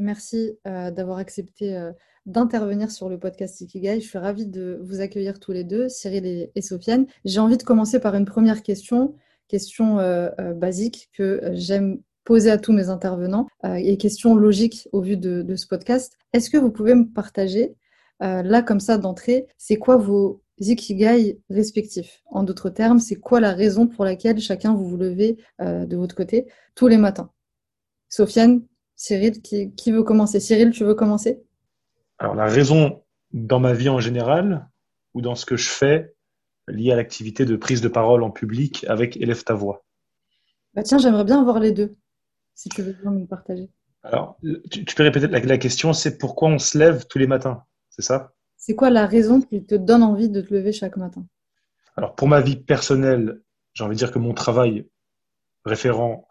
merci euh, d'avoir accepté euh, d'intervenir sur le podcast Ikigai. Je suis ravie de vous accueillir tous les deux, Cyril et, Sofiane. J'ai envie de commencer par une première question, question euh, basique que j'aime poser à tous mes intervenants et question logique au vu de, ce podcast. Est-ce que vous pouvez me partager, là comme ça d'entrée, c'est quoi vos Ikigai respectifs? En d'autres termes, c'est quoi la raison pour laquelle chacun vous vous levez de votre côté tous les matins? Sofiane, Cyril, qui, veut commencer? Cyril, tu veux commencer? Alors, la raison dans ma vie en général ou dans ce que je fais lié à l'activité de prise de parole en public avec Élève ta voix. Bah Tiens, j'aimerais bien voir les deux, si tu veux bien me partager. Alors, tu, peux répéter la, question, c'est pourquoi on se lève tous les matins, c'est ça? C'est quoi la raison qui te donne envie de te lever chaque matin? Alors, pour ma vie personnelle, j'ai envie de dire que mon travail référent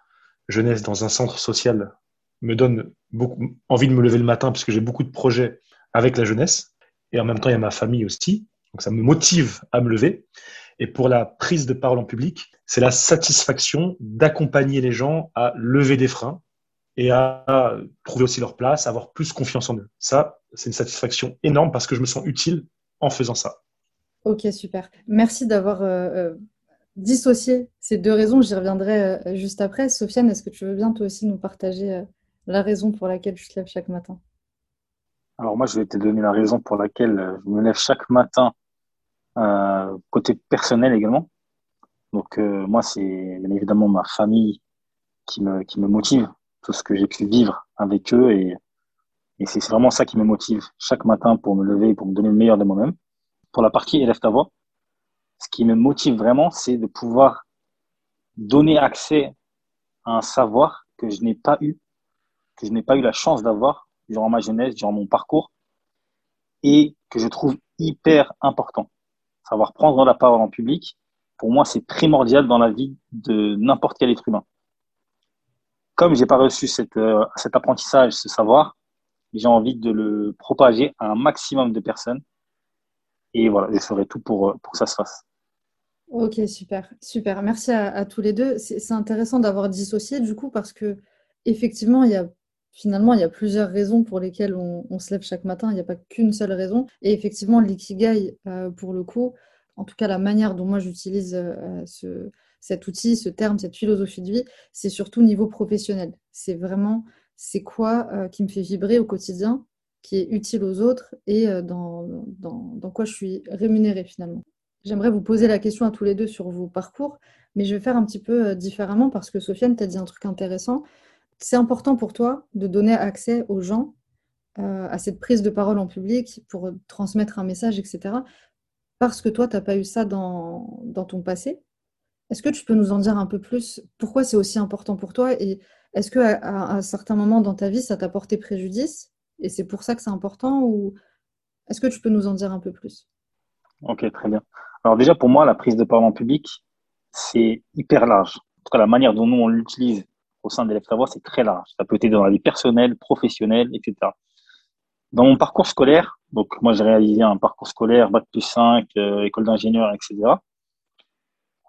jeunesse dans un centre social me donne beaucoup envie de me lever le matin parce que j'ai beaucoup de projets avec la jeunesse. Et en même temps il y a ma famille aussi. Donc ça me motive à me lever. Et pour la prise de parole en public c'est la satisfaction d'accompagner les gens à lever des freins et à trouver aussi leur place avoir plus confiance en eux. Ça c'est une satisfaction énorme parce que je me sens utile en faisant ça. Ok super. Merci d'avoir euh, euh, dissocier ces deux raisons, j'y reviendrai euh, juste après. Sofiane, est-ce que tu veux bien toi aussi nous partager la raison pour laquelle tu te lèves chaque matin Alors moi, je vais te donner la raison pour laquelle euh, je me lève chaque matin, côté personnel également. Donc moi, c'est bien évidemment ma famille qui me, qui me motive, tout ce que j'ai pu vivre avec eux et, et c'est vraiment ça qui me motive chaque matin pour me lever et pour me donner le meilleur de moi-même. Pour la partie élève ta voix, ce qui me motive vraiment, c'est de pouvoir donner accès à un savoir que je n'ai pas eu, que je n'ai pas eu la chance d'avoir durant ma jeunesse, durant mon parcours, et que je trouve hyper important. Savoir prendre la parole en public, pour moi, c'est primordial dans la vie de n'importe quel être humain. Comme j'ai pas reçu cette, euh, cet apprentissage, ce savoir, j'ai envie de le propager à un maximum de personnes. Et voilà, je ferai tout pour, pour que ça se fasse. Ok, super, super. Merci à, tous les deux. C'est intéressant d'avoir dissocié du coup parce que effectivement, il y a finalement il y a plusieurs raisons pour lesquelles on, se lève chaque matin. Il n'y a pas qu'une seule raison. Et effectivement, l'ikigai, euh, pour le coup, en tout cas la manière dont moi j'utilise euh, ce, cet outil, ce terme, cette philosophie de vie, c'est surtout niveau professionnel. C'est vraiment c'est quoi euh, qui me fait vibrer au quotidien, qui est utile aux autres et dans, dans, dans quoi je suis rémunérée finalement. J'aimerais vous poser la question à tous les deux sur vos parcours, mais je vais faire un petit peu euh, différemment parce que Sofiane, tu as dit un truc intéressant. C'est important pour toi de donner accès aux gens euh, à cette prise de parole en public pour transmettre un message, etc. Parce que toi, tu n'as pas eu ça dans, ton passé. Est-ce que tu peux nous en dire un peu plus? Pourquoi c'est aussi important pour toi? Et est-ce qu'à à, un certain moment dans ta vie, ça t'a porté préjudice? Et c'est pour ça que c'est important Ou est-ce que tu peux nous en dire un peu plus? Ok, très bien. Alors déjà, pour moi, la prise de parole en public, c'est hyper large. En tout cas, la manière dont nous, on l'utilise au sein d'élèves voix, c'est très large. Ça peut être dans la vie personnelle, professionnelle, etc. Dans mon parcours scolaire, donc moi j'ai réalisé un parcours scolaire, Bac plus 5, euh, école d'ingénieur, etc.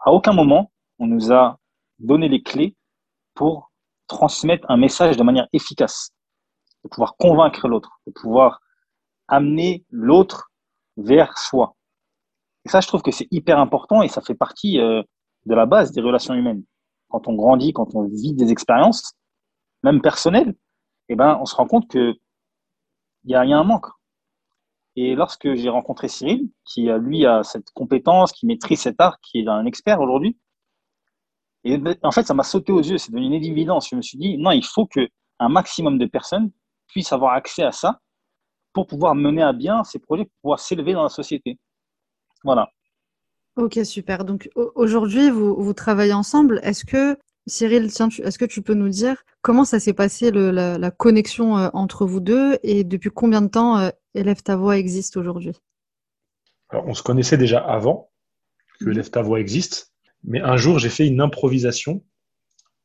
À aucun moment, on nous a donné les clés pour transmettre un message de manière efficace, de pouvoir convaincre l'autre, de pouvoir amener l'autre vers soi. Et ça, je trouve que c'est hyper important et ça fait partie euh, de la base des relations humaines. Quand on grandit, quand on vit des expériences, même personnelles, eh ben, on se rend compte que il y a, y a un manque. Et lorsque j'ai rencontré Cyril, qui lui a cette compétence, qui maîtrise cet art, qui est un expert aujourd'hui, et ben, en fait, ça m'a sauté aux yeux, c'est devenu une évidence. Je me suis dit, non, il faut que un maximum de personnes puissent avoir accès à ça pour pouvoir mener à bien ces projets, pour pouvoir s'élever dans la société. Voilà. Ok, super. Donc aujourd'hui, vous, vous travaillez ensemble. Est-ce que Cyril, tiens, est-ce que tu peux nous dire comment ça s'est passé la, connexion euh, entre vous deux et depuis combien de temps euh, Élève ta voix existe aujourd'hui? Alors, on se connaissait déjà avant que mhm. Élève ta voix existe, mais un jour, j'ai fait une improvisation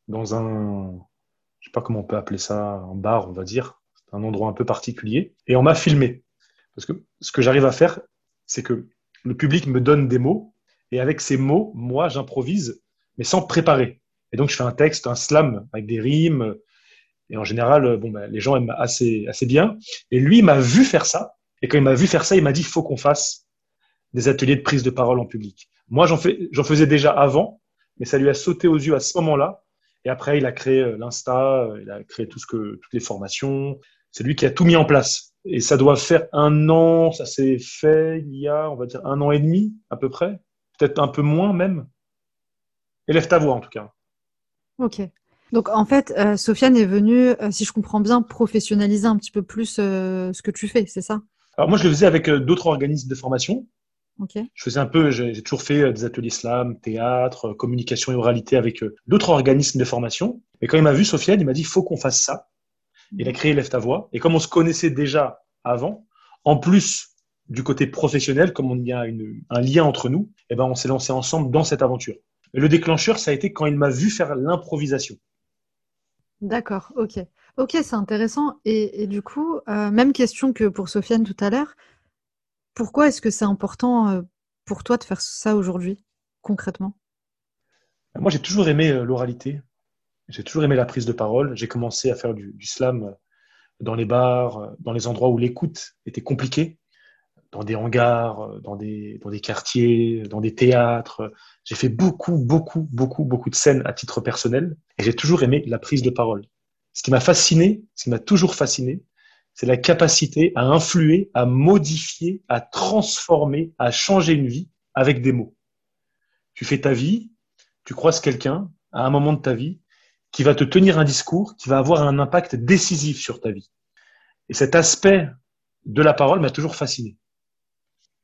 dans un, je sais pas comment on peut appeler ça, un bar, on va dire, un endroit un peu particulier, et on m'a filmé. Parce que ce que j'arrive à faire, c'est que le public me donne des mots, et avec ces mots, moi, j'improvise, mais sans préparer. Et donc, je fais un texte, un slam avec des rimes. Et en général, bon, ben, les gens aiment assez, assez bien. Et lui, il m'a vu faire ça. Et quand il m'a vu faire ça, il m'a dit, il faut qu'on fasse des ateliers de prise de parole en public. Moi, j'en faisais déjà avant, mais ça lui a sauté aux yeux à ce moment-là. Et après, il a créé euh, l'Insta, euh, il a créé tout ce que, toutes les formations. C'est lui qui a tout mis en place. Et ça doit faire un an, ça s'est fait il y a, on va dire, un an et demi à peu près, peut-être un peu moins même. Élève ta voix en tout cas. Ok. Donc en fait, euh, Sofiane est venue, euh, si je comprends bien, professionnaliser un petit peu plus euh, ce que tu fais, c'est ça? Alors moi, je le faisais avec d'autres organismes de formation. Ok. Je faisais un peu, j'ai toujours fait des ateliers slam, théâtre, communication et oralité avec d'autres organismes de formation. Et quand il m'a vu, Sofiane, il m'a dit, il faut qu'on fasse ça. Il a créé Lève ta voix. Et comme on se connaissait déjà avant, en plus du côté professionnel, comme on y a un lien entre nous, eh ben, on s'est lancé ensemble dans cette aventure. Et le déclencheur, ça a été quand il m'a vu faire l'improvisation. D'accord, ok. Ok, c'est intéressant. Et, du coup, euh, même question que pour Sofiane tout à l'heure. Pourquoi est-ce que c'est important euh, pour toi de faire ça aujourd'hui, concrètement? Moi, j'ai toujours aimé euh, l'oralité. J'ai toujours aimé la prise de parole. J'ai commencé à faire du slam dans les bars, dans les endroits où l'écoute était compliquée dans des hangars, euh, dans des, dans des quartiers, dans des théâtres. J'ai fait beaucoup, beaucoup, beaucoup, beaucoup de scènes à titre personnel et j'ai toujours aimé la prise de parole. Ce qui m'a fasciné, ce qui m'a toujours fasciné, c'est la capacité à influer, à modifier, à transformer, à changer une vie avec des mots. Tu fais ta vie, tu croises quelqu'un à un moment de ta vie qui va te tenir un discours qui va avoir un impact décisif sur ta vie. Et cet aspect de la parole m'a toujours fasciné.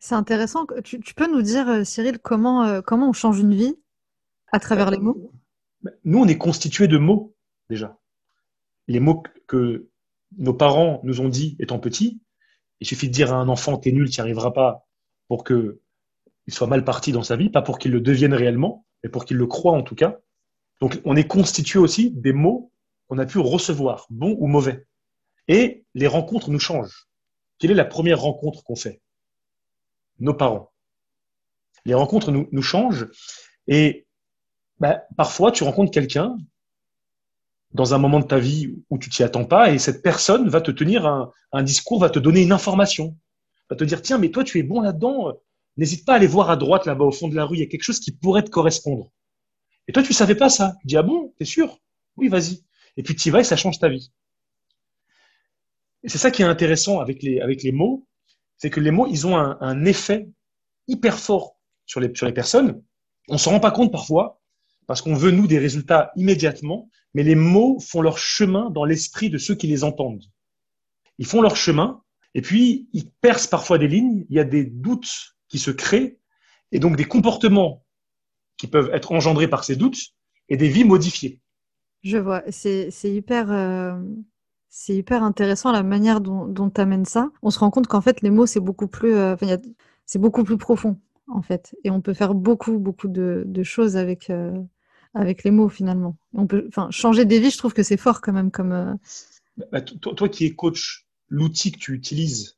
C'est intéressant. Tu, peux nous dire, euh, Cyril, comment, euh, comment on change une vie à travers les mots? Bah, Nous, on est constitué de mots, déjà. Les mots que nos parents nous ont dit étant petits, il suffit de dire à un enfant, t'es nul, tu n'y arriveras pas, pour qu'il soit mal parti dans sa vie, pas pour qu'il le devienne réellement, mais pour qu'il le croit en tout cas. Donc, on est constitué aussi des mots qu'on a pu recevoir, bons ou mauvais. Et les rencontres nous changent. Quelle est la première rencontre qu'on fait? Nos parents. Les rencontres nous, changent et bah, parfois tu rencontres quelqu'un dans un moment de ta vie où tu t'y attends pas et cette personne va te tenir un, discours, va te donner une information, va te dire tiens mais toi tu es bon là-dedans, n'hésite pas à aller voir à droite là-bas au fond de la rue, il y a quelque chose qui pourrait te correspondre. Et toi tu savais pas ça, tu dis ah bon, t'es sûr? Oui vas-y. Et puis tu y vas et ça change ta vie. C'est ça qui est intéressant avec les mots, c'est que les mots, ils ont un, effet hyper fort sur les, sur les personnes. On ne se rend pas compte parfois, parce qu'on veut, nous, des résultats immédiatement, mais les mots font leur chemin dans l'esprit de ceux qui les entendent. Ils font leur chemin, et puis ils percent parfois des lignes, il y a des doutes qui se créent, et donc des comportements qui peuvent être engendrés par ces doutes, et des vies modifiées. Je vois, c'est hyper, euh, c'est hyper intéressant la manière dont tu amènes ça. On se rend compte qu'en fait, les mots, c'est beaucoup plus, euh, c'est beaucoup plus profond, en fait. Et on peut faire beaucoup, beaucoup de, choses avec, euh, avec les mots, finalement. On peut, changer des vies, je trouve que c'est fort quand même. Comme, euh, bah, toi, qui es coach, l'outil que tu utilises,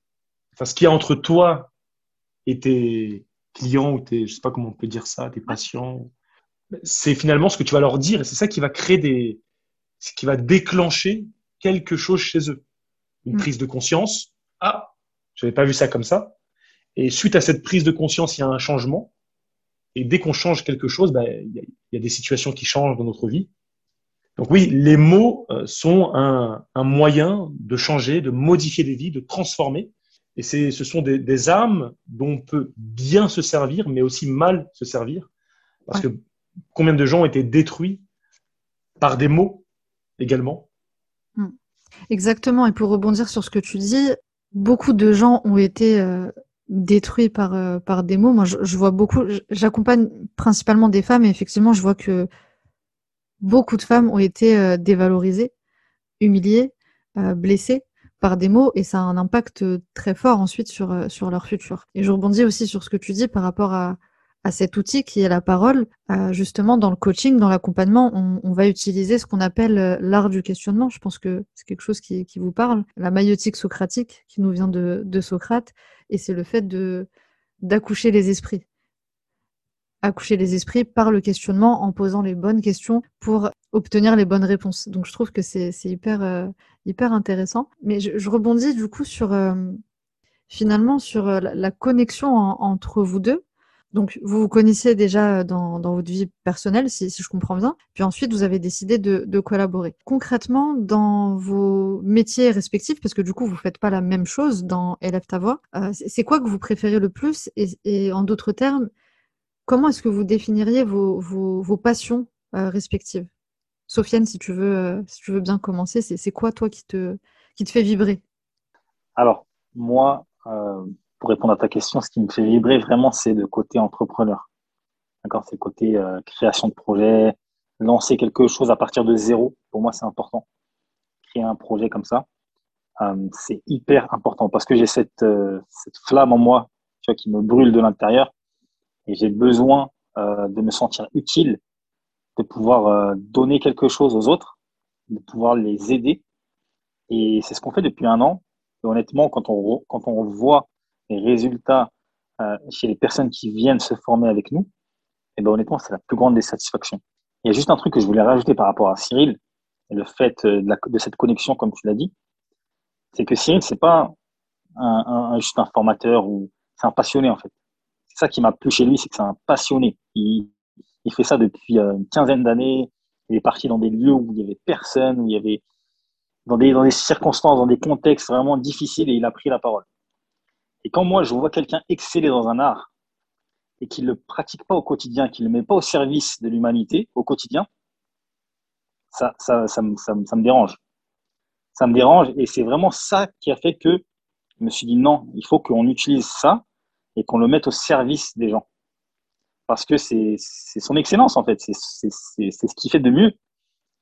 enfin, ce qu'il y a entre toi et tes clients ou tes, je sais pas comment on peut dire ça, tes patients, c'est finalement ce que tu vas leur dire et c'est ça qui va créer des, qui va déclencher quelque chose chez eux. Une mm. prise de conscience. Ah, je n'avais pas vu ça comme ça. Et suite à cette prise de conscience, il y a un changement. Et dès qu'on change quelque chose, ben, il, y a, des situations qui changent dans notre vie. Donc oui, les mots euh, sont un, moyen de changer, de modifier des vies, de transformer. Et c'est, ce sont des, armes dont on peut bien se servir, mais aussi mal se servir. Parce que combien de gens ont été détruits par des mots également? Exactement. Et pour rebondir sur ce que tu dis, beaucoup de gens ont été euh, détruits par, euh, par des mots. Moi, je, vois beaucoup, j'accompagne principalement des femmes et effectivement, je vois que beaucoup de femmes ont été dévalorisées, humiliées, blessées par des mots et ça a un impact très fort ensuite sur, sur leur futur. Et je rebondis aussi sur ce que tu dis par rapport à, à cet outil qui est la parole. Euh, justement, dans le coaching, dans l'accompagnement, on, va utiliser ce qu'on appelle euh, l'art du questionnement. Je pense que c'est quelque chose qui, vous parle. La maïotique socratique qui nous vient de, Socrate, et c'est le fait de d'accoucher les esprits. Accoucher les esprits par le questionnement en posant les bonnes questions pour obtenir les bonnes réponses. Donc je trouve que c'est hyper, euh, hyper intéressant. Mais je, rebondis du coup sur finalement sur la, connexion entre vous deux donc, vous vous connaissiez déjà euh, dans, votre vie personnelle, si, je comprends bien. Puis ensuite, vous avez décidé de, collaborer. Concrètement, dans vos métiers respectifs, parce que du coup, vous ne faites pas la même chose dans Élève ta voix, euh, c'est quoi que vous préférez le plus? Et, en d'autres termes, comment est-ce que vous définiriez vos, passions euh, respectives? Sofiane, si tu veux, bien commencer, c'est quoi toi qui te, qui te fait vibrer? Alors, moi, pour répondre à ta question, ce qui me fait vibrer vraiment, c'est le côté entrepreneur. D'accord C'est le côté euh, création de projet, lancer quelque chose à partir de zéro. Pour moi, c'est important. Créer un projet comme ça, euh, c'est hyper important parce que j'ai cette, euh, cette flamme en moi tu vois, qui me brûle de l'intérieur et j'ai besoin de me sentir utile, de pouvoir donner quelque chose aux autres, de pouvoir les aider. Et c'est ce qu'on fait depuis un an. Et honnêtement, quand on, quand on voit les résultats euh, chez les personnes qui viennent se former avec nous, et eh ben honnêtement, c'est la plus grande des satisfactions. Il y a juste un truc que je voulais rajouter par rapport à Cyril, et le fait euh, de, cette connexion, comme tu l'as dit, c'est que Cyril, c'est pas un, juste un formateur ou c'est un passionné en fait. C'est ça qui m'a plu chez lui, c'est que c'est un passionné. Il, il, fait ça depuis euh, une quinzaine d'années. Il est parti dans des lieux où il y avait personne, où il y avait dans des, dans des circonstances, dans des contextes vraiment difficiles, et il a pris la parole. Et quand moi, je vois quelqu'un exceller dans un art et qu'il ne le pratique pas au quotidien, qu'il ne le met pas au service de l'humanité au quotidien, ça, ça, ça, me, ça, me dérange. Ça me dérange et c'est vraiment ça qui a fait que je me suis dit non, il faut qu'on utilise ça et qu'on le mette au service des gens. Parce que c'est son excellence en fait, c'est ce qu'il fait de mieux.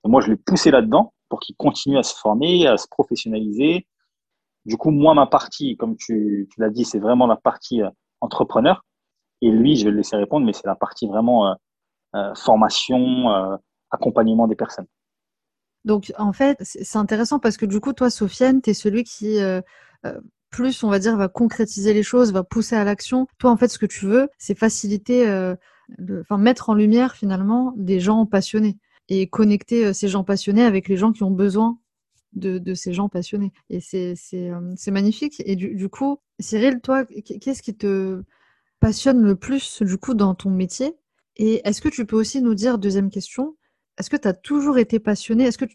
Et moi, je l'ai poussé là-dedans pour qu'il continue à se former, à se professionnaliser, du coup, moi, ma partie, comme tu, l'as dit, c'est vraiment la partie euh, entrepreneur. Et lui, je vais le laisser répondre, mais c'est la partie vraiment euh, euh, formation, accompagnement des personnes. Donc, en fait, c'est intéressant parce que du coup, toi, Sofiane, tu es celui qui, plus, on va dire, va concrétiser les choses, va pousser à l'action. Toi, en fait, ce que tu veux, c'est faciliter, enfin, mettre en lumière finalement des gens passionnés et connecter ces gens passionnés avec les gens qui ont besoin de, ces gens passionnés. Et c'est euh, magnifique. Et du, coup, Cyril, toi, qu'est-ce qui te passionne le plus du coup dans ton métier? Et est-ce que tu peux aussi nous dire, deuxième question, est-ce que tu as toujours été passionné? Est-ce que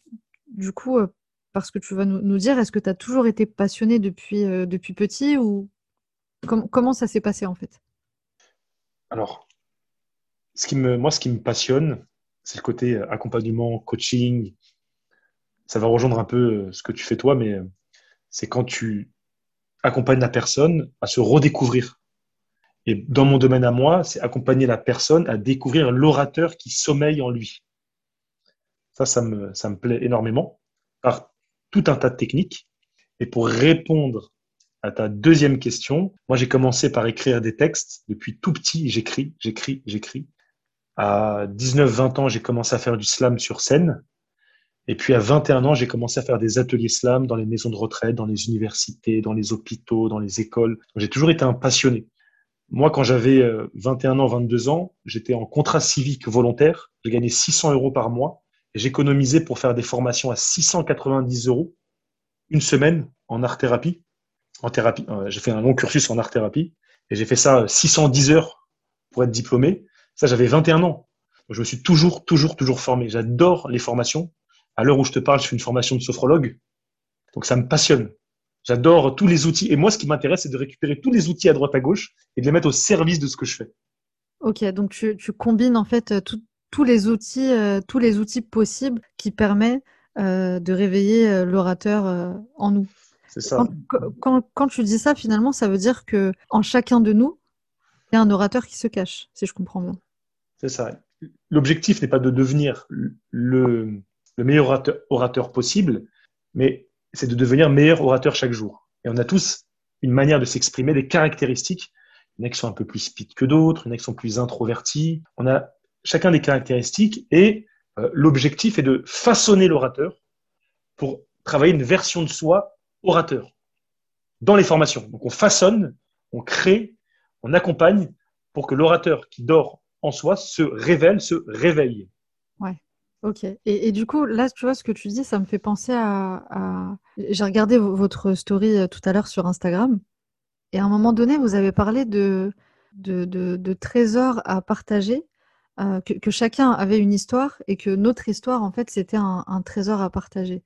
du coup, euh, parce que tu vas nous, dire, est-ce que tu as toujours été passionné depuis, euh, depuis petit ou comment ça s'est passé en fait? Alors, ce qui me, moi, ce qui me passionne, c'est le côté accompagnement, coaching, ça va rejoindre un peu euh, ce que tu fais toi, mais euh, c'est quand tu accompagnes la personne à se redécouvrir. Et dans mon domaine à moi, c'est accompagner la personne à découvrir l'orateur qui sommeille en lui. Ça, ça me, ça me plaît énormément par tout un tas de techniques. Et pour répondre à ta deuxième question, moi j'ai commencé par écrire des textes. Depuis tout petit, j'écris, j'écris, j'écris. À 19-20 ans, j'ai commencé à faire du slam sur scène. Et puis à 21 ans, j'ai commencé à faire des ateliers slam dans les maisons de retraite, dans les universités, dans les hôpitaux, dans les écoles. J'ai toujours été un passionné. Moi, quand j'avais 21 euh, ans, 22 ans, j'étais en contrat civique volontaire. J'ai gagné 600 euros par mois j'économisais pour faire des formations à 690 euros une semaine en art thérapie. En thérapie, euh, j'ai fait un long cursus en art thérapie et j'ai fait ça 610 heures pour être diplômé. Ça, j'avais 21 ans. Je me suis toujours, toujours, toujours formé. J'adore les formations. À l'heure où je te parle, je fais une formation de sophrologue. Donc ça me passionne. J'adore tous les outils. Et moi, ce qui m'intéresse, c'est de récupérer tous les outils à droite à gauche et de les mettre au service de ce que je fais. Ok, donc tu, combines en fait euh, tous les outils, euh, tous les outils possibles qui permettent euh, de réveiller l'orateur en nous. C'est ça. Quand, tu dis ça, finalement, ça veut dire que en chacun de nous, il y a un orateur qui se cache, si je comprends bien. C'est ça. l'objectif n'est pas de devenir le, meilleur orateur, possible, mais c'est de devenir meilleur orateur chaque jour. Et on a tous une manière de s'exprimer, des caractéristiques. Il y en a qui sont un peu plus speed que d'autres, il y en a qui sont plus introvertis. On a chacun des caractéristiques et euh, l'objectif est de façonner l'orateur pour travailler une version de soi orateur dans les formations. Donc on façonne, on crée, on accompagne pour que l'orateur qui dort en soi se révèle, se réveille. Ouais. Ok. Et, du coup, là, tu vois, ce que tu dis, ça me fait penser à. J'ai regardé votre story euh, tout à l'heure sur Instagram. Et à un moment donné, vous avez parlé de, de, trésors à partager, euh, que, chacun avait une histoire et que notre histoire, en fait, c'était un trésor à partager.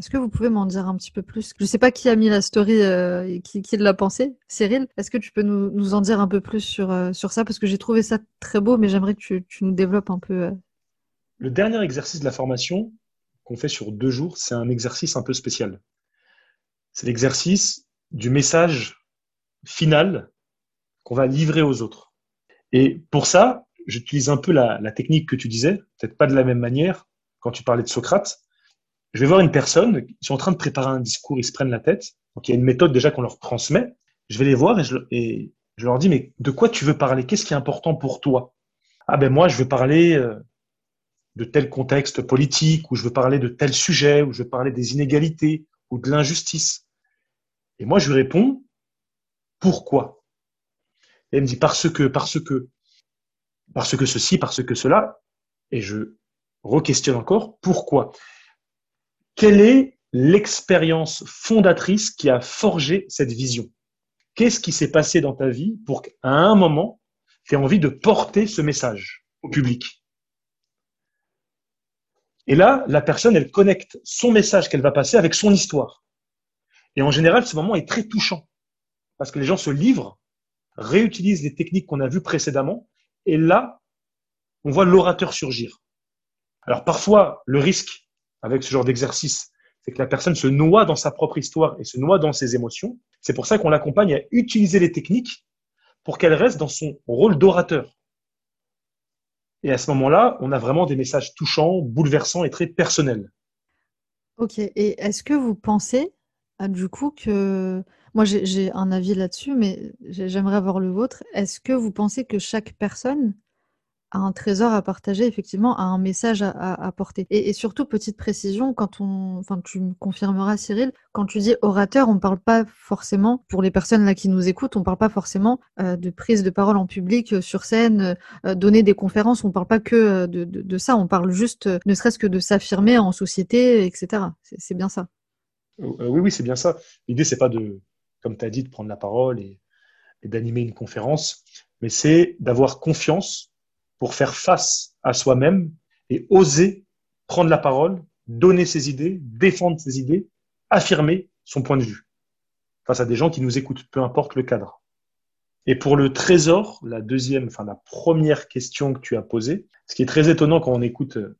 Est-ce que vous pouvez m'en dire un petit peu plus? Je ne sais pas qui a mis la story euh, et qui, l'a pensé. Cyril, est-ce que tu peux nous, en dire un peu plus sur, sur ça? Parce que j'ai trouvé ça très beau, mais j'aimerais que tu, nous développes un peu. Le dernier exercice de la formation qu'on fait sur deux jours, c'est un exercice un peu spécial. C'est l'exercice du message final qu'on va livrer aux autres. Et pour ça, j'utilise un peu la, technique que tu disais, peut-être pas de la même manière quand tu parlais de Socrate, je vais voir une personne, ils sont en train de préparer un discours, ils se prennent la tête. Donc il y a une méthode déjà qu'on leur transmet. Je vais les voir et je, et je leur dis, mais de quoi tu veux parler? Qu'est-ce qui est important pour toi? Ah ben moi, je veux parler euh, de tel contexte politique, ou je veux parler de tel sujet, ou je veux parler des inégalités, ou de l'injustice. Et moi, je lui réponds, pourquoi? Et elle me dit, parce que, parce que, parce que ceci, parce que cela. Et je re-questionne encore, pourquoi? Quelle est l'expérience fondatrice qui a forgé cette vision? Qu'est-ce qui s'est passé dans ta vie pour qu'à un moment, tu aies envie de porter ce message au public? Et là, la personne, elle connecte son message qu'elle va passer avec son histoire. Et en général, ce moment est très touchant parce que les gens se livrent, réutilisent les techniques qu'on a vues précédemment, et là, on voit l'orateur surgir. Alors parfois, le risque, avec ce genre d'exercice, c'est que la personne se noie dans sa propre histoire et se noie dans ses émotions. C'est pour ça qu'on l'accompagne à utiliser les techniques pour qu'elle reste dans son rôle d'orateur. Et à ce moment-là, on a vraiment des messages touchants, bouleversants et très personnels. Ok. Et est-ce que vous pensez, ah, du coup, que... Moi, j'ai un avis là-dessus, mais j'aimerais avoir le vôtre. Est-ce que vous pensez que chaque personne un trésor à partager, effectivement, à un message à, à, porter. Et, surtout, petite précision, quand on, enfin, tu me confirmeras, Cyril, quand tu dis orateur, on ne parle pas forcément, pour les personnes là qui nous écoutent, on ne parle pas forcément euh, de prise de parole en public, euh, sur scène, euh, donner des conférences, on ne parle pas que de, de, ça, on parle juste, ne serait-ce que de s'affirmer en société, etc. C'est bien ça. Oui, oui, c'est bien ça. L'idée, c'est pas de, comme tu as dit, de prendre la parole et d'animer une conférence, mais c'est d'avoir confiance pour faire face à soi-même et oser prendre la parole, donner ses idées, défendre ses idées, affirmer son point de vue face à des gens qui nous écoutent, peu importe le cadre. Et pour le trésor, la deuxième, enfin la première question que tu as posée, ce qui est très étonnant quand on écoute euh,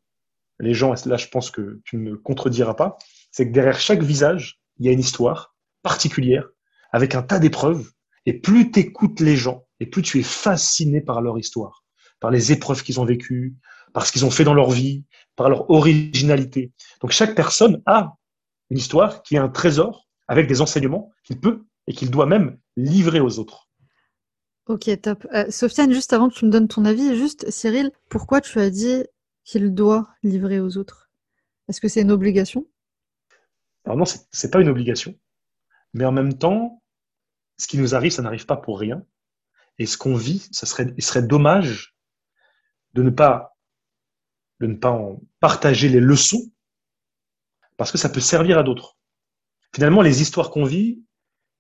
les gens, et là je pense que tu ne me contrediras pas, c'est que derrière chaque visage, il y a une histoire particulière, avec un tas d'épreuves, et plus tu écoutes les gens, et plus tu es fasciné par leur histoire par les épreuves qu'ils ont vécues, par ce qu'ils ont fait dans leur vie, par leur originalité. Donc chaque personne a une histoire qui est un trésor avec des enseignements qu'il peut et qu'il doit même livrer aux autres. Ok, top. Euh, Sofiane, juste avant que tu me donnes ton avis, juste Cyril, pourquoi tu as dit qu'il doit livrer aux autres? Est-ce que c'est une obligation? Alors non, c'est pas une obligation. Mais en même temps, ce qui nous arrive, ça n'arrive pas pour rien. Et ce qu'on vit, ça serait, il serait dommage de ne pas, de ne pas en partager les leçons parce que ça peut servir à d'autres. Finalement, les histoires qu'on vit,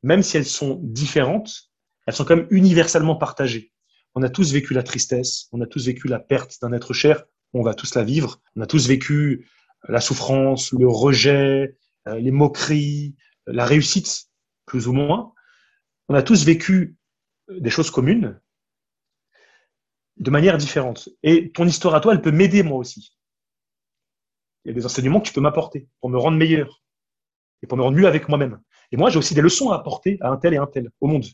même si elles sont différentes, elles sont quand même universellement partagées. On a tous vécu la tristesse, on a tous vécu la perte d'un être cher, on va tous la vivre. On a tous vécu la souffrance, le rejet, euh, les moqueries, la réussite, plus ou moins. On a tous vécu des choses communes, de manière différente. Et ton histoire à toi, elle peut m'aider moi aussi. Il y a des enseignements que tu peux m'apporter pour me rendre meilleur et pour me rendre mieux avec moi-même. Et moi, j'ai aussi des leçons à apporter à un tel et un tel au monde.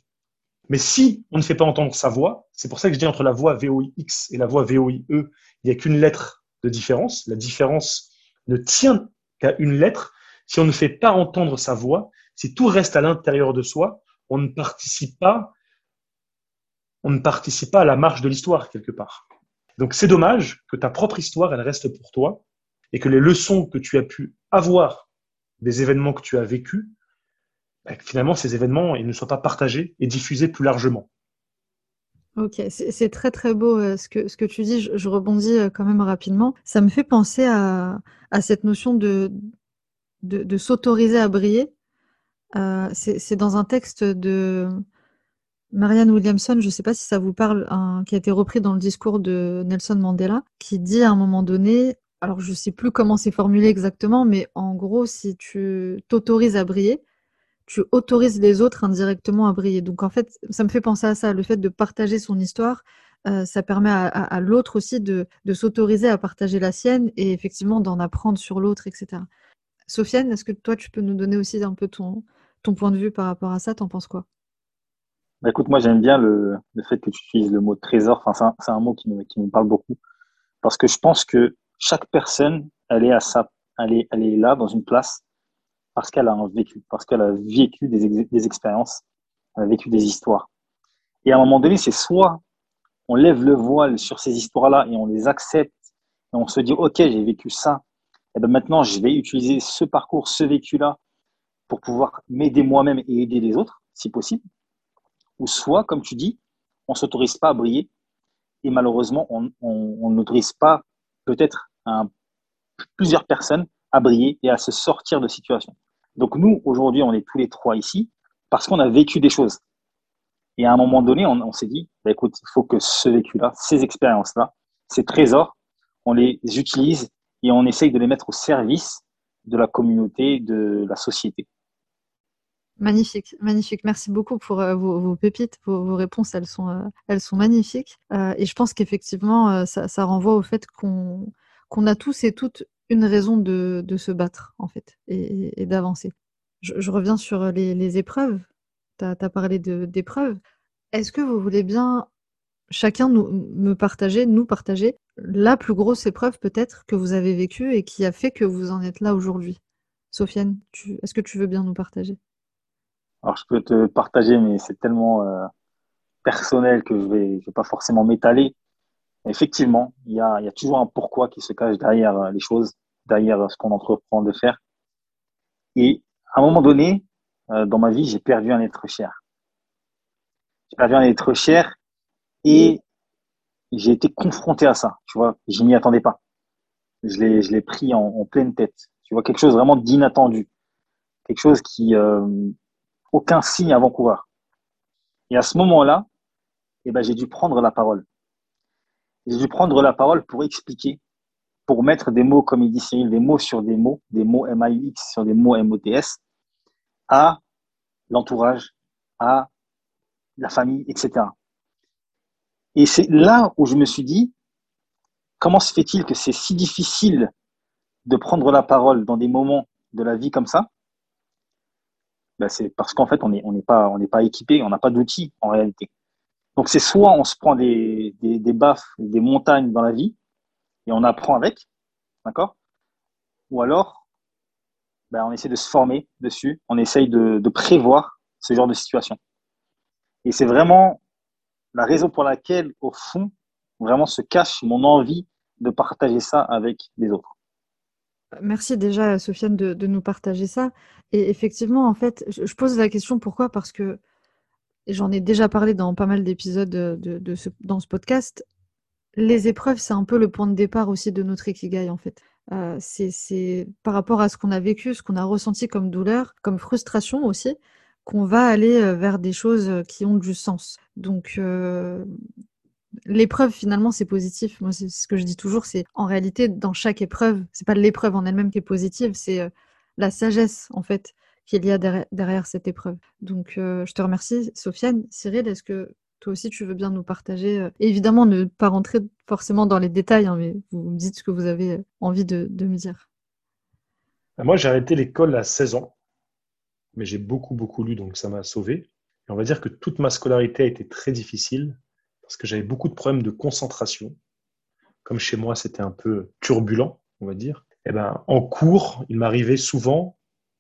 Mais si on ne fait pas entendre sa voix, c'est pour ça que je dis entre la voix VOIX et la voix VOIE, il n'y a qu'une lettre de différence. La différence ne tient qu'à une lettre. Si on ne fait pas entendre sa voix, si tout reste à l'intérieur de soi, on ne participe pas, on ne participe pas à la marche de l'histoire quelque part. Donc c'est dommage que ta propre histoire, elle reste pour toi et que les leçons que tu as pu avoir des événements que tu as vécus, bah, finalement ces événements ils ne soient pas partagés et diffusés plus largement. Ok, c'est très très beau euh, ce, que, tu dis. Je, rebondis euh, quand même rapidement. Ça me fait penser à, cette notion de s'autoriser à briller. Euh, c'est dans un texte de Marianne Williamson, je ne sais pas si ça vous parle, qui a été repris dans le discours de Nelson Mandela, qui dit à un moment donné, alors je ne sais plus comment c'est formulé exactement, mais en gros, si tu t'autorises à briller, tu autorises les autres indirectement à briller. Donc en fait, ça me fait penser à ça, le fait de partager son histoire, euh, ça permet à, l'autre aussi de, s'autoriser à partager la sienne et effectivement d'en apprendre sur l'autre, etc. Sofiane, est-ce que toi, tu peux nous donner aussi un peu ton, ton point de vue par rapport à ça? T'en penses quoi? Bah, Écoute, moi j'aime bien le, fait que tu utilises le mot trésor. C'est un, mot qui me parle beaucoup parce que je pense que chaque personne, elle est à sa, là dans une place parce qu'elle a vécu, parce qu'elle a vécu des, des expériences, elle a vécu des histoires. Et à un moment donné, c'est soit on lève le voile sur ces histoires-là et on les accepte et on se dit ok j'ai vécu ça et ben maintenant je vais utiliser ce parcours ce vécu-là pour pouvoir m'aider moi-même et aider les autres si possible ou soit comme tu dis on s'autorise pas à briller et malheureusement on n'autorise pas peut-être plusieurs personnes à briller et à se sortir de situations donc nous aujourd'hui on est tous les trois ici parce qu'on a vécu des choses et à un moment donné, on, s'est dit, bah, écoute, il faut que ce vécu-là, ces expériences-là, ces trésors, on les utilise et on essaye de les mettre au service de la communauté, de la société. Magnifique, magnifique. Merci beaucoup pour euh, vos, pépites, vos, réponses, elles sont, euh, elles sont magnifiques. Euh, et je pense qu'effectivement, ça, renvoie au fait qu'on a tous et toutes une raison de, se battre, en fait, et, d'avancer. Je, reviens sur les épreuves tu as, parlé d'épreuves. Est-ce que vous voulez bien chacun nous, me partager, nous partager la plus grosse épreuve peut-être que vous avez vécue et qui a fait que vous en êtes là aujourd'hui? Sofiane, est-ce que tu veux bien nous partager? Alors je peux te partager, mais c'est tellement euh, personnel que je ne vais, vais, pas forcément m'étaler. Effectivement, il y a, y a, toujours un pourquoi qui se cache derrière euh, les choses, derrière ce qu'on entreprend de faire. Et à un moment donné, euh, dans ma vie, j'ai perdu un être cher. J'ai perdu un être cher et j'ai été confronté à ça. Tu vois, je m'y attendais pas. Je l'ai, je l'ai pris en, en, pleine tête. Tu vois, quelque chose vraiment d'inattendu. Quelque chose qui, euh, aucun signe avant-coureur. Et à ce moment-là, eh ben, j'ai dû prendre la parole. J'ai dû prendre la parole pour expliquer, pour mettre des mots, comme il dit Cyril, des mots sur des mots, des mots M-A-U-X sur des mots M-O-T-S, à l'entourage, à la famille, etc. Et c'est là où je me suis dit, comment se fait-il que c'est si difficile de prendre la parole dans des moments de la vie comme ça ben C'est parce qu'en fait, on n'est pas, pas équipé, on n'a pas d'outils en réalité. Donc c'est soit on se prend des, des, des baffes, des montagnes dans la vie, et on apprend avec, d'accord? Ou alors ben, on essaie de se former dessus, on essaye de, prévoir ce genre de situation. Et c'est vraiment la raison pour laquelle, au fond, vraiment se cache mon envie de partager ça avec les autres. Merci déjà, Sofiane, de, nous partager ça. Et effectivement, en fait, je, pose la question pourquoi? Parce que j'en ai déjà parlé dans pas mal d'épisodes de, dans ce podcast. Les épreuves, c'est un peu le point de départ aussi de notre Ikigai, en fait. Euh, c'est par rapport à ce qu'on a vécu, ce qu'on a ressenti comme douleur, comme frustration aussi, qu'on va aller euh, vers des choses euh, qui ont du sens. Donc, l'épreuve, finalement, c'est positif. Moi, c'est ce que je dis toujours, c'est en réalité, dans chaque épreuve, c'est pas l'épreuve en elle-même qui est positive, c'est la sagesse, en fait, qu'il y a derrière, cette épreuve. Donc, je te remercie, Sofiane. Cyril, est-ce que toi aussi, tu veux bien nous partager. Euh, évidemment, ne pas rentrer forcément dans les détails, hein, mais vous me dites ce que vous avez euh, envie de, me dire. Moi, j'ai arrêté l'école à 16 ans, mais j'ai beaucoup, beaucoup lu, donc ça m'a sauvé. Et on va dire que toute ma scolarité a été très difficile parce que j'avais beaucoup de problèmes de concentration. Comme chez moi, c'était un peu turbulent, on va dire. Et eh ben, en cours, il m'arrivait souvent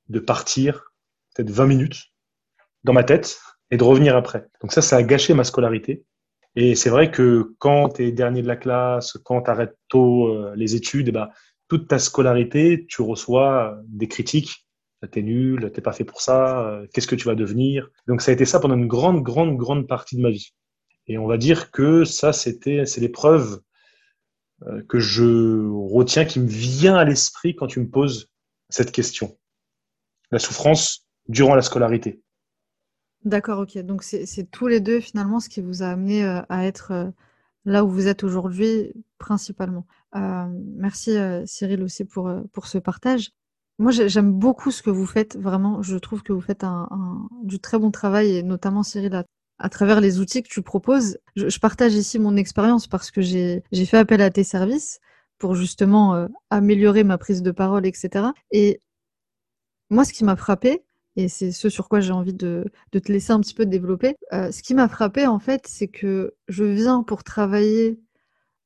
de partir peut-être 20 minutes dans ma tête et de revenir après. Donc ça, ça a gâché ma scolarité. Et c'est vrai que quand tu es dernier de la classe, quand tu arrêtes tôt euh, les études, ben, toute ta scolarité, tu reçois des critiques. T'es nul, t'es pas fait pour ça, euh, qu'est-ce que tu vas devenir? Donc ça a été ça pendant une grande, grande, grande partie de ma vie. Et on va dire que ça, c'était, c'est l'épreuve euh, que je retiens, qui me vient à l'esprit quand tu me poses cette question. La souffrance durant la scolarité. D'accord, ok. Donc c'est tous les deux finalement ce qui vous a amené euh, à être euh, là où vous êtes aujourd'hui principalement. merci Cyril aussi pour, pour ce partage. Moi j'aime beaucoup ce que vous faites, vraiment. Je trouve que vous faites un, du très bon travail et notamment Cyril a à travers les outils que tu proposes. Je, partage ici mon expérience parce que j'ai fait appel à tes services pour justement euh, améliorer ma prise de parole, etc. Et moi, ce qui m'a frappé, et c'est ce sur quoi j'ai envie de, te laisser un petit peu développer, euh, ce qui m'a frappé, en fait, c'est que je viens pour travailler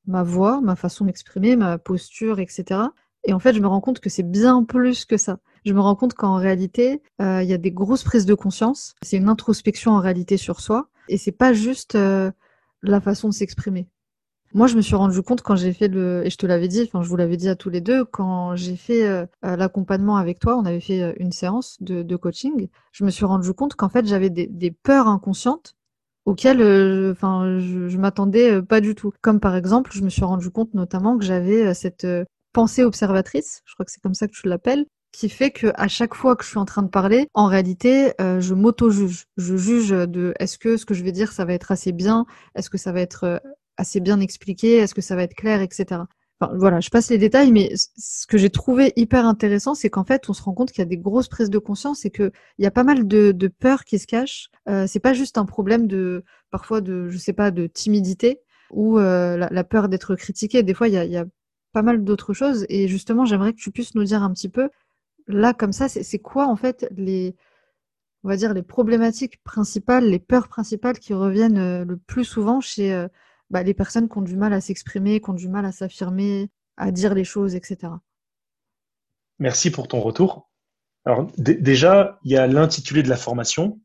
ma voix, ma façon d'exprimer, ma posture, etc. Et en fait, je me rends compte que c'est bien plus que ça je me rends compte qu'en réalité, euh, il y a des grosses prises de conscience. C'est une introspection en réalité sur soi. Et c'est pas juste euh, la façon de s'exprimer. Moi, je me suis rendu compte quand j'ai fait le, et je te l'avais dit, enfin, je vous l'avais dit à tous les deux, quand j'ai fait euh, l'accompagnement avec toi, on avait fait une séance de, coaching, je me suis rendu compte qu'en fait, j'avais des, peurs inconscientes auxquelles, enfin, je, je m'attendais pas du tout. Comme par exemple, je me suis rendu compte notamment que j'avais cette pensée observatrice, je crois que c'est comme ça que tu l'appelles, qui fait que à chaque fois que je suis en train de parler, en réalité, euh, je m'auto-juge. Je juge de est-ce que ce que je vais dire, ça va être assez bien, est-ce que ça va être euh, assez bien expliqué, est-ce que ça va être clair, etc. Enfin, voilà, je passe les détails, mais ce que j'ai trouvé hyper intéressant, c'est qu'en fait, on se rend compte qu'il y a des grosses prises de conscience et qu'il y a pas mal de, de peurs qui se cachent. Euh, c'est pas juste un problème de, parfois de, je sais pas, de timidité ou euh, la, peur d'être critiqué. Des fois, il y a, y a pas mal d'autres choses. Et justement, j'aimerais que tu puisses nous dire un petit peu là, comme ça, c'est quoi en fait les, on va dire les problématiques principales, les peurs principales qui reviennent euh, le plus souvent chez euh, bah, les personnes qui ont du mal à s'exprimer, qui ont du mal à s'affirmer, à dire les choses, etc. Merci pour ton retour. Alors déjà, il y a l'intitulé de la formation,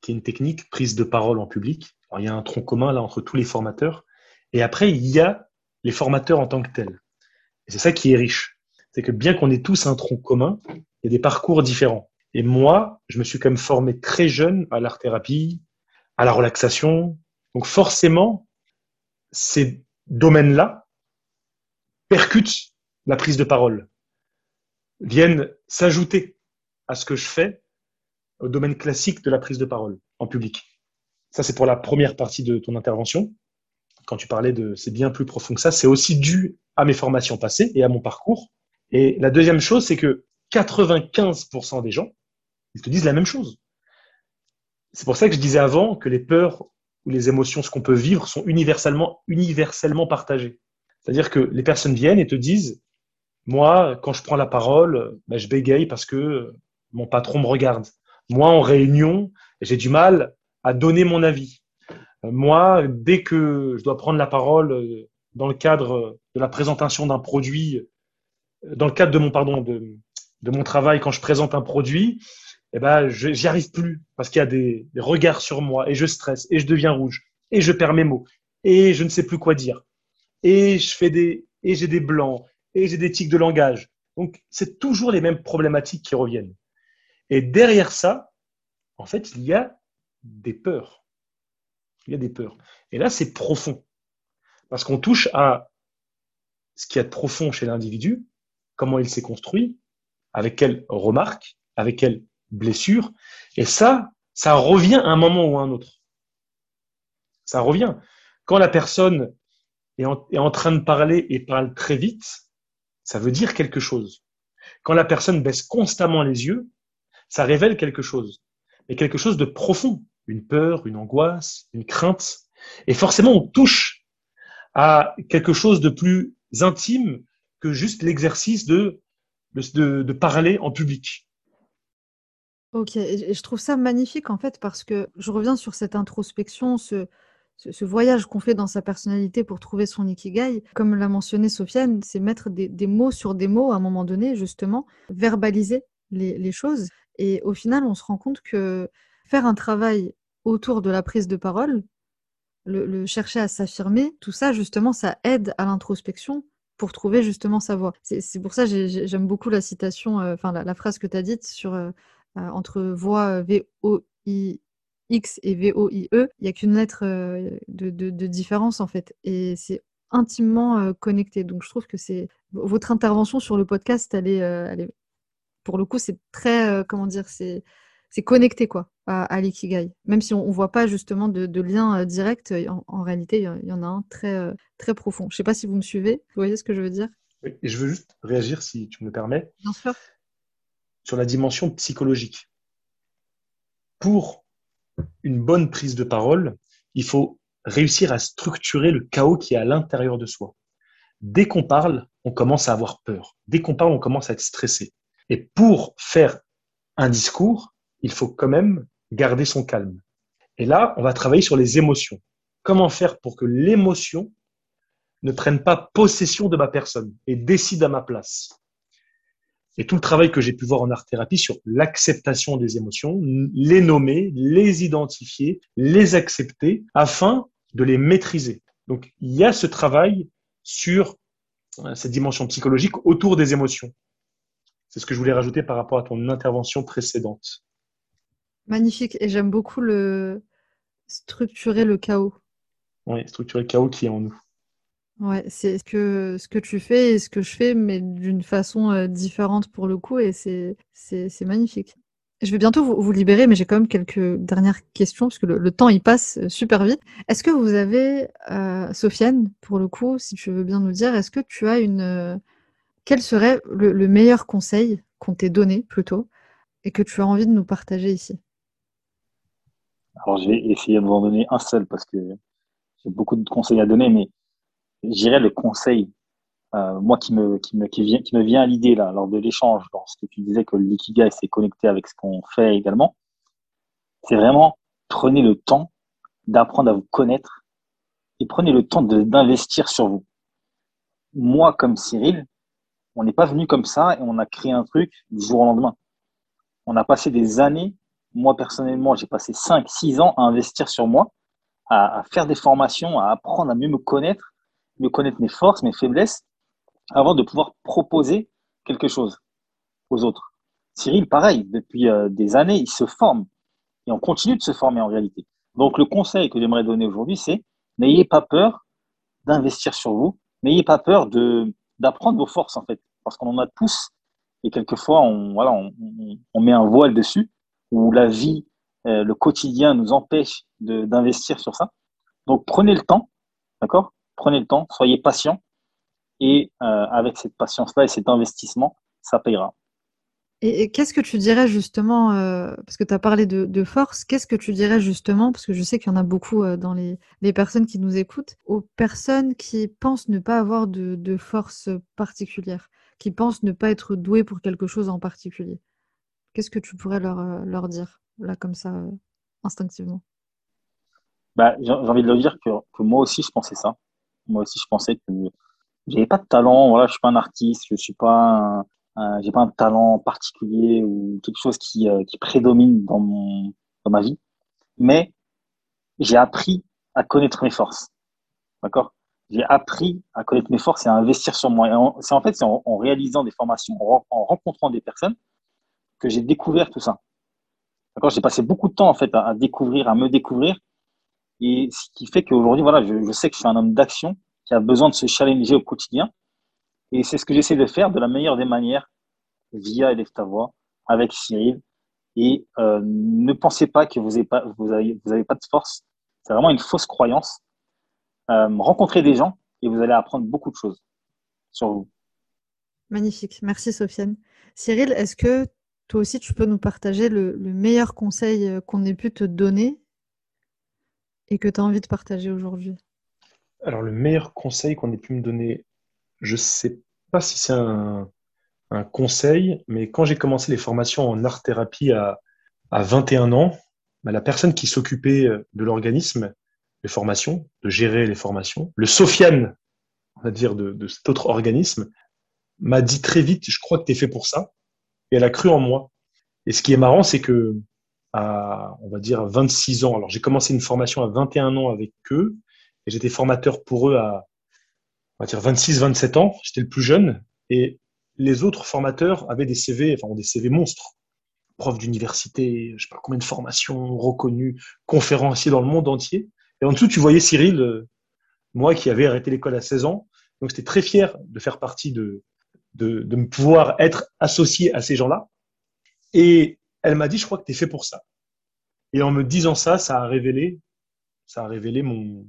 qui est une technique prise de parole en public. il y a un tronc commun là entre tous les formateurs. Et après, il y a les formateurs en tant que tels. Et c'est ça qui est riche c'est que bien qu'on ait tous un tronc commun, il y a des parcours différents. Et moi, je me suis quand même formé très jeune à l'art-thérapie, à la relaxation. Donc forcément, ces domaines-là percutent la prise de parole, viennent s'ajouter à ce que je fais au domaine classique de la prise de parole en public. Ça, c'est pour la première partie de ton intervention. Quand tu parlais de c'est bien plus profond que ça, c'est aussi dû à mes formations passées et à mon parcours. Et la deuxième chose, c'est que 95% des gens, ils te disent la même chose. C'est pour ça que je disais avant que les peurs ou les émotions, ce qu'on peut vivre, sont universellement, universellement partagées. C'est-à-dire que les personnes viennent et te disent, moi, quand je prends la parole, ben, je bégaye parce que mon patron me regarde. Moi, en réunion, j'ai du mal à donner mon avis. Moi, dès que je dois prendre la parole dans le cadre de la présentation d'un produit dans le cadre de mon pardon de, de mon travail quand je présente un produit, eh ben j'y arrive plus parce qu'il y a des, des, regards sur moi et je stresse et je deviens rouge et je perds mes mots et je ne sais plus quoi dire et je fais des et j'ai des blancs et j'ai des tics de langage. Donc c'est toujours les mêmes problématiques qui reviennent. Et derrière ça, en fait, il y a des peurs. Il y a des peurs. Et là, c'est profond. Parce qu'on touche à ce qui est profond chez l'individu, comment il s'est construit, avec quelles remarques, avec quelles blessures. Et ça, ça revient à un moment ou à un autre. Ça revient. Quand la personne est en, est en train de parler et parle très vite, ça veut dire quelque chose. Quand la personne baisse constamment les yeux, ça révèle quelque chose. Mais quelque chose de profond. Une peur, une angoisse, une crainte. Et forcément, on touche à quelque chose de plus intime juste l'exercice de, de, parler en public. Ok, et je trouve ça magnifique en fait parce que je reviens sur cette introspection, ce, voyage qu'on fait dans sa personnalité pour trouver son ikigai. Comme l'a mentionné Sofiane, c'est mettre des, mots sur des mots à un moment donné, justement, verbaliser les, choses. Et au final, on se rend compte que faire un travail autour de la prise de parole, le, chercher à s'affirmer, tout ça, justement, ça aide à l'introspection pour trouver justement sa voix. C'est pour ça que j'aime beaucoup la citation, euh, enfin la, phrase que tu as dite sur euh, euh, entre voix V-O-I-X et V-O-I-E, il n'y a qu'une lettre de, différence en fait. Et c'est intimement connecté. Donc je trouve que c'est votre intervention sur le podcast, elle est, elle est pour le coup, c'est très, comment dire, c'est c'est connecté quoi à, l'ikigai. Même si on ne voit pas justement de, lien direct, en, réalité, il y, en a un très, très profond. Je ne sais pas si vous me suivez, vous voyez ce que je veux dire? Oui, et je veux juste réagir, si tu me permets. Bien sûr sur la dimension psychologique. Pour une bonne prise de parole, il faut réussir à structurer le chaos qui est à l'intérieur de soi. Dès qu'on parle, on commence à avoir peur. Dès qu'on parle, on commence à être stressé. Et pour faire un discours, il faut quand même garder son calme. Et là, on va travailler sur les émotions. Comment faire pour que l'émotion ne prenne pas possession de ma personne et décide à ma place? Et tout le travail que j'ai pu voir en art-thérapie sur l'acceptation des émotions, les nommer, les identifier, les accepter afin de les maîtriser. Donc, il y a ce travail sur euh, cette dimension psychologique autour des émotions. C'est ce que je voulais rajouter par rapport à ton intervention précédente. Magnifique. Et j'aime beaucoup le structurer le chaos. Oui, structurer le chaos qui est en nous. Ouais, c'est ce que, ce que tu fais et ce que je fais, mais d'une façon euh, différente pour le coup, et c'est, c'est, magnifique. Je vais bientôt vous, libérer, mais j'ai quand même quelques dernières questions, parce que le, temps, il passe euh, super vite. Est-ce que vous avez, euh, Sofiane, pour le coup, si tu veux bien nous dire, est-ce que tu as une... quel serait le, le meilleur conseil qu'on t'ait donné, plutôt, et que tu as envie de nous partager ici? Alors, je vais essayer de vous en donner un seul, parce que j'ai beaucoup de conseils à donner, mais j'irais le conseil, euh, moi qui me, qui me, qui vient, qui me vient à l'idée là, lors de l'échange, lorsque tu disais que l'ikigai s'est connecté avec ce qu'on fait également, c'est vraiment prenez le temps d'apprendre à vous connaître et prenez le temps d'investir sur vous. Moi, comme Cyril, on n'est pas venu comme ça et on a créé un truc du jour au lendemain. On a passé des années, moi personnellement, j'ai passé 5, 6 ans à investir sur moi, à, faire des formations, à apprendre à mieux me connaître mieux connaître mes forces, mes faiblesses, avant de pouvoir proposer quelque chose aux autres. Cyril, pareil, depuis euh, des années, il se forme et on continue de se former en réalité. Donc le conseil que j'aimerais donner aujourd'hui, c'est n'ayez pas peur d'investir sur vous, n'ayez pas peur d'apprendre vos forces en fait, parce qu'on en a tous et quelquefois on met un voile dessus où la vie, euh, le quotidien nous empêche d'investir sur ça. Donc prenez le temps, d'accord? Prenez le temps, soyez patient et euh, avec cette patience-là et cet investissement, ça payera. Et, qu'est-ce que tu dirais justement, euh, parce que tu as parlé de, force, qu'est-ce que tu dirais justement, parce que je sais qu'il y en a beaucoup dans les, personnes qui nous écoutent, aux personnes qui pensent ne pas avoir de, force particulière, qui pensent ne pas être douées pour quelque chose en particulier? Qu'est-ce que tu pourrais leur, leur dire, là, comme ça, instinctivement? Bah, J'ai envie de leur dire que, que moi aussi, je pensais ça. Moi aussi, je pensais que j'avais pas de talent. Voilà, je suis pas un artiste, je suis pas, j'ai pas un talent particulier ou quelque chose qui, euh, qui prédomine dans dans ma vie. Mais j'ai appris à connaître mes forces. D'accord? J'ai appris à connaître mes forces et à investir sur moi. C'est en fait c'est en, réalisant des formations, en, rencontrant des personnes que j'ai découvert tout ça. D'accord J'ai passé beaucoup de temps en fait à, découvrir, à me découvrir et ce qui fait qu'aujourd'hui, voilà, je, sais que je suis un homme d'action qui a besoin de se challenger au quotidien. Et c'est ce que j'essaie de faire de la meilleure des manières via Élève ta avec Cyril. Et euh, ne pensez pas que vous n'avez pas, pas de force. C'est vraiment une fausse croyance. Euh, rencontrez des gens et vous allez apprendre beaucoup de choses sur vous. Magnifique. Merci Sofiane. Cyril, est-ce que toi aussi tu peux nous partager le meilleur conseil euh, qu'on ait pu te donner et que tu as envie de partager aujourd'hui? Alors, le meilleur conseil qu'on ait pu me donner, je ne sais pas si c'est un, conseil, mais quand j'ai commencé les formations en art-thérapie à, à 21 ans, bah, la personne qui s'occupait de l'organisme, les formations, de gérer les formations, le Sofiane, on va dire, de, de cet autre organisme, m'a dit très vite, je crois que tu es fait pour ça. Elle a cru en moi. Et ce qui est marrant, c'est que on va dire, 26 ans, alors j'ai commencé une formation à 21 ans avec eux, et j'étais formateur pour eux à, on va dire, 26, 27 ans. J'étais le plus jeune. Et les autres formateurs avaient des CV, enfin, ont des CV monstres. Prof d'université, je sais pas combien de formations reconnues, conférenciers dans le monde entier. Et en dessous, tu voyais Cyril, euh, moi qui avais arrêté l'école à 16 ans. Donc, j'étais très fier de faire partie de, de, de me pouvoir être associé à ces gens-là. Et elle m'a dit, je crois que tu es fait pour ça. Et en me disant ça, ça a révélé, ça a révélé mon,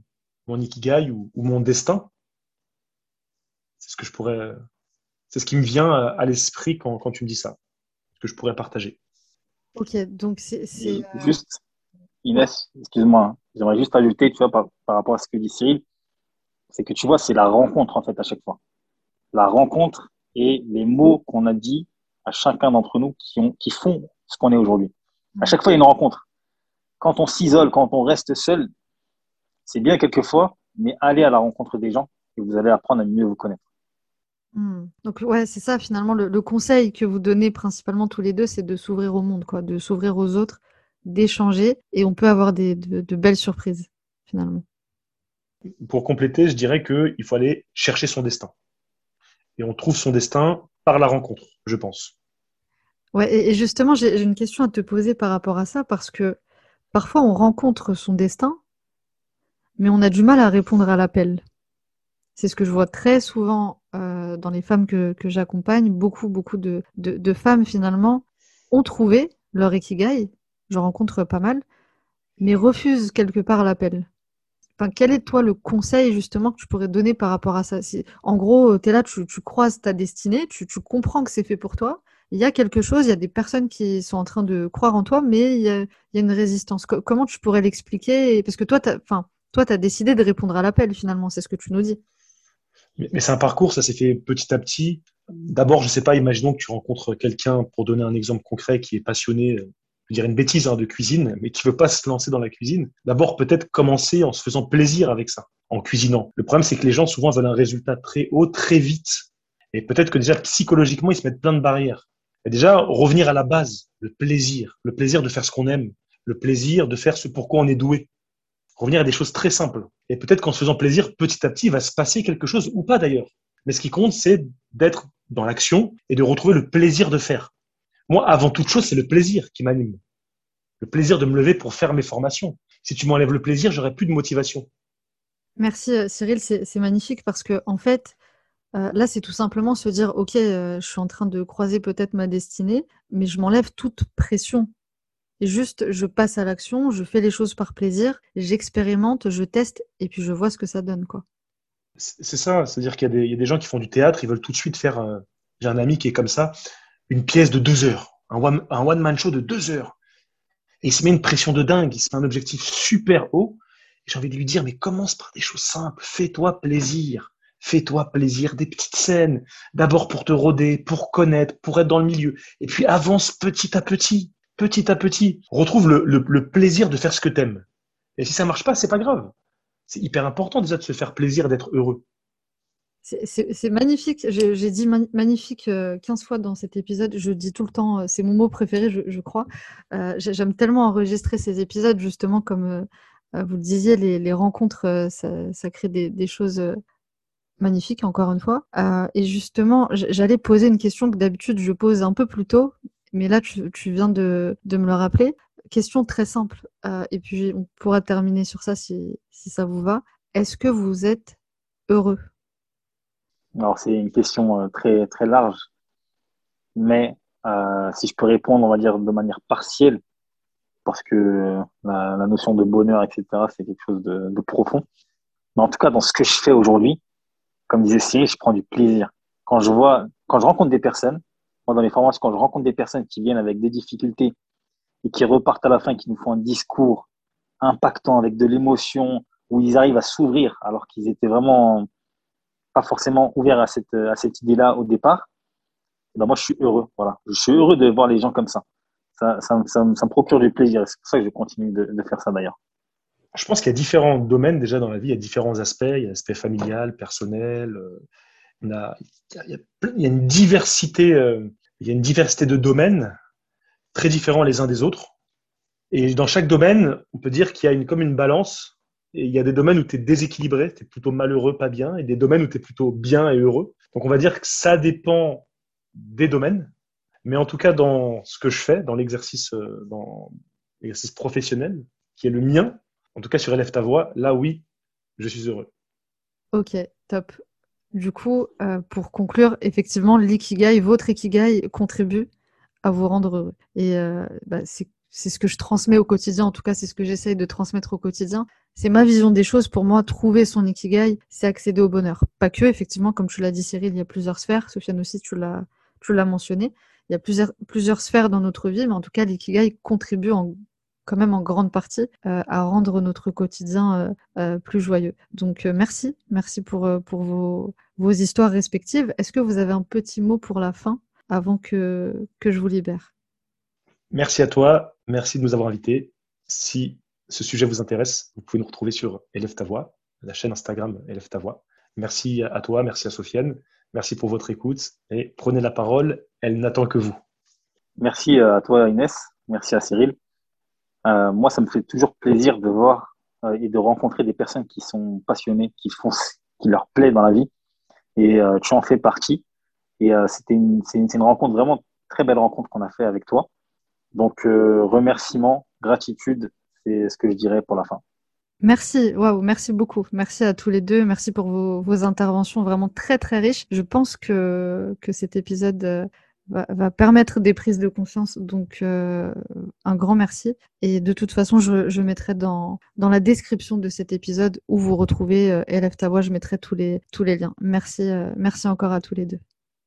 mon ikigai ou, mon destin. C'est ce que je pourrais, c'est ce qui me vient à, l'esprit quand, quand, tu me dis ça, ce que je pourrais partager. Ok, donc c'est. Euh, juste, Inès, excuse-moi, j'aimerais juste ajouter, tu vois, par, par, rapport à ce que dit Cyril, c'est que tu vois, c'est la rencontre en fait à chaque fois. La rencontre et les mots qu'on a dit à chacun d'entre nous qui, ont, qui font ce qu'on est aujourd'hui. À chaque fois, il y a une rencontre. Quand on s'isole, quand on reste seul, c'est bien quelquefois, mais allez à la rencontre des gens et vous allez apprendre à mieux vous connaître. Hmm. Donc ouais, c'est ça finalement le, conseil que vous donnez principalement tous les deux, c'est de s'ouvrir au monde, quoi, de s'ouvrir aux autres, d'échanger, et on peut avoir des, de, belles surprises finalement. Pour compléter, je dirais qu'il faut aller chercher son destin. Et on trouve son destin par la rencontre, je pense. Ouais, et justement, j'ai une question à te poser par rapport à ça, parce que parfois on rencontre son destin, mais on a du mal à répondre à l'appel. C'est ce que je vois très souvent euh, dans les femmes que, j'accompagne. Beaucoup, beaucoup de, femmes, finalement, ont trouvé leur ikigai. Je rencontre pas mal, mais refusent quelque part l'appel. Quel est, toi, le conseil, justement, que tu pourrais donner par rapport à ça? En gros, tu es là, tu, croises ta destinée, tu, comprends que c'est fait pour toi. Il y a quelque chose, il y a des personnes qui sont en train de croire en toi, mais il y a, une résistance. comment tu pourrais l'expliquer? Parce que toi, tu as décidé de répondre à l'appel, finalement, c'est ce que tu nous dis. Mais, c'est un parcours, ça s'est fait petit à petit. D'abord, je ne sais pas, imaginons que tu rencontres quelqu'un, pour donner un exemple concret, qui est passionné, je dirais une bêtise hein, de cuisine, mais qui veut pas se lancer dans la cuisine. D'abord, peut-être commencer en se faisant plaisir avec ça, en cuisinant. Le problème, c'est que les gens, souvent, veulent un résultat très haut, très vite. Et peut-être que déjà, psychologiquement, ils se mettent plein de barrières. Et déjà, revenir à la base, le plaisir, le plaisir de faire ce qu'on aime, le plaisir de faire ce pourquoi on est doué revenir à des choses très simples. Et peut-être qu'en se faisant plaisir, petit à petit, il va se passer quelque chose, ou pas d'ailleurs. Mais ce qui compte, c'est d'être dans l'action et de retrouver le plaisir de faire. Moi, avant toute chose, c'est le plaisir qui m'anime. Le plaisir de me lever pour faire mes formations. Si tu m'enlèves le plaisir, j'aurai plus de motivation. Merci euh, Cyril, c'est magnifique parce que en fait, euh, là, c'est tout simplement se dire, ok, euh, je suis en train de croiser peut-être ma destinée, mais je m'enlève toute pression et juste, je passe à l'action, je fais les choses par plaisir, j'expérimente, je teste et puis je vois ce que ça donne. quoi. C'est ça, c'est-à-dire qu'il y, a des gens qui font du théâtre, ils veulent tout de suite faire. Euh, j'ai un ami qui est comme ça, une pièce de deux heures, un one-man show de deux heures. Et il se met une pression de dingue, il se met un objectif super haut. J'ai envie de lui dire, mais commence par des choses simples, fais-toi plaisir. Fais-toi plaisir, des petites scènes, d'abord pour te roder, pour connaître, pour être dans le milieu, et puis avance petit à petit petit à petit, retrouve le, plaisir de faire ce que t'aimes. Et si ça marche pas, c'est pas grave. C'est hyper important déjà de se faire plaisir, d'être heureux. C'est magnifique. J'ai dit magnifique 15 euh, fois dans cet épisode. Je dis tout le temps, euh, c'est mon mot préféré, je, crois. Euh, j'aime tellement enregistrer ces épisodes, justement, comme vous le disiez, les, rencontres, ça, crée des, choses magnifiques, encore une fois. et justement, j'allais poser une question que d'habitude je pose un peu plus tôt, mais là, tu, viens de, me le rappeler. Question très simple, et puis on pourra terminer sur ça si, ça vous va. Est-ce que vous êtes heureux? Alors, c'est une question euh, très, très large, mais euh, si je peux répondre, on va dire de manière partielle, parce que la, notion de bonheur, etc., c'est quelque chose de, de, profond. Mais en tout cas, dans ce que je fais aujourd'hui, comme disait Cyril, je prends du plaisir. Quand je vois, quand je rencontre des personnes, moi, dans les formations, quand je rencontre des personnes qui viennent avec des difficultés et qui repartent à la fin, qui nous font un discours impactant avec de l'émotion, où ils arrivent à s'ouvrir alors qu'ils étaient vraiment pas forcément ouverts à cette, à cette idée-là au départ, eh ben moi, je suis heureux. Voilà. Je suis heureux de voir les gens comme ça. Ça, ça, me procure du plaisir. C'est pour ça que je continue de, faire ça d'ailleurs. Je pense qu'il y a différents domaines déjà dans la vie, il y a différents aspects. Il y a l'aspect familial, personnel. il, y a, une diversité, il y a une diversité de domaines très différents les uns des autres. Et dans chaque domaine, on peut dire qu'il y a une, comme une balance. Il y a des domaines où tu es déséquilibré, tu es plutôt malheureux, pas bien, et des domaines où tu es plutôt bien et heureux. Donc on va dire que ça dépend des domaines. Mais en tout cas, dans ce que je fais, dans l'exercice, euh, dans professionnel, qui est le mien, en tout cas sur Élève ta voix, là oui, je suis heureux. Ok, top. Du coup, euh, pour conclure, effectivement, l'ikigai, votre ikigai contribue à vous rendre heureux. Et euh, bah, c'est ce que je transmets au quotidien, en tout cas c'est ce que j'essaye de transmettre au quotidien. C'est ma vision des choses. Pour moi, trouver son ikigai, c'est accéder au bonheur. Pas que, effectivement, comme tu l'as dit Cyril, il y a plusieurs sphères. Sofiane aussi, tu l'as, tu l'as mentionné. Il y a plusieurs, plusieurs sphères dans notre vie, mais en tout cas, l'ikigai contribue en, quand même en grande partie euh, à rendre notre quotidien euh, plus joyeux. Donc merci, merci pour, pour vos, vos histoires respectives. Est-ce que vous avez un petit mot pour la fin avant que, que je vous libère? Merci à toi. Merci de nous avoir invités. Si ce sujet vous intéresse, vous pouvez nous retrouver sur Élève ta voix, la chaîne Instagram Élève ta voix. Merci à toi, merci à Sofiane. Merci pour votre écoute et prenez la parole. Elle n'attend que vous. Merci à toi, Inès. Merci à Cyril. Euh, moi, ça me fait toujours plaisir de voir euh, et de rencontrer des personnes qui sont passionnées, qui font ce qui leur plaît dans la vie. Et euh, tu en fais partie. Et euh, c'était une, c'est une, rencontre vraiment très belle rencontre qu'on a fait avec toi. Donc euh, remerciement, gratitude, c'est ce que je dirais pour la fin. Merci, waouh, merci beaucoup. Merci à tous les deux. Merci pour vos, interventions vraiment très très riches. Je pense que, cet épisode euh, va, permettre des prises de conscience. Donc euh, un grand merci. Et de toute façon, je, mettrai dans, la description de cet épisode où vous retrouvez euh, Élève ta voix, je mettrai tous les, tous les liens. Merci, merci encore à tous les deux.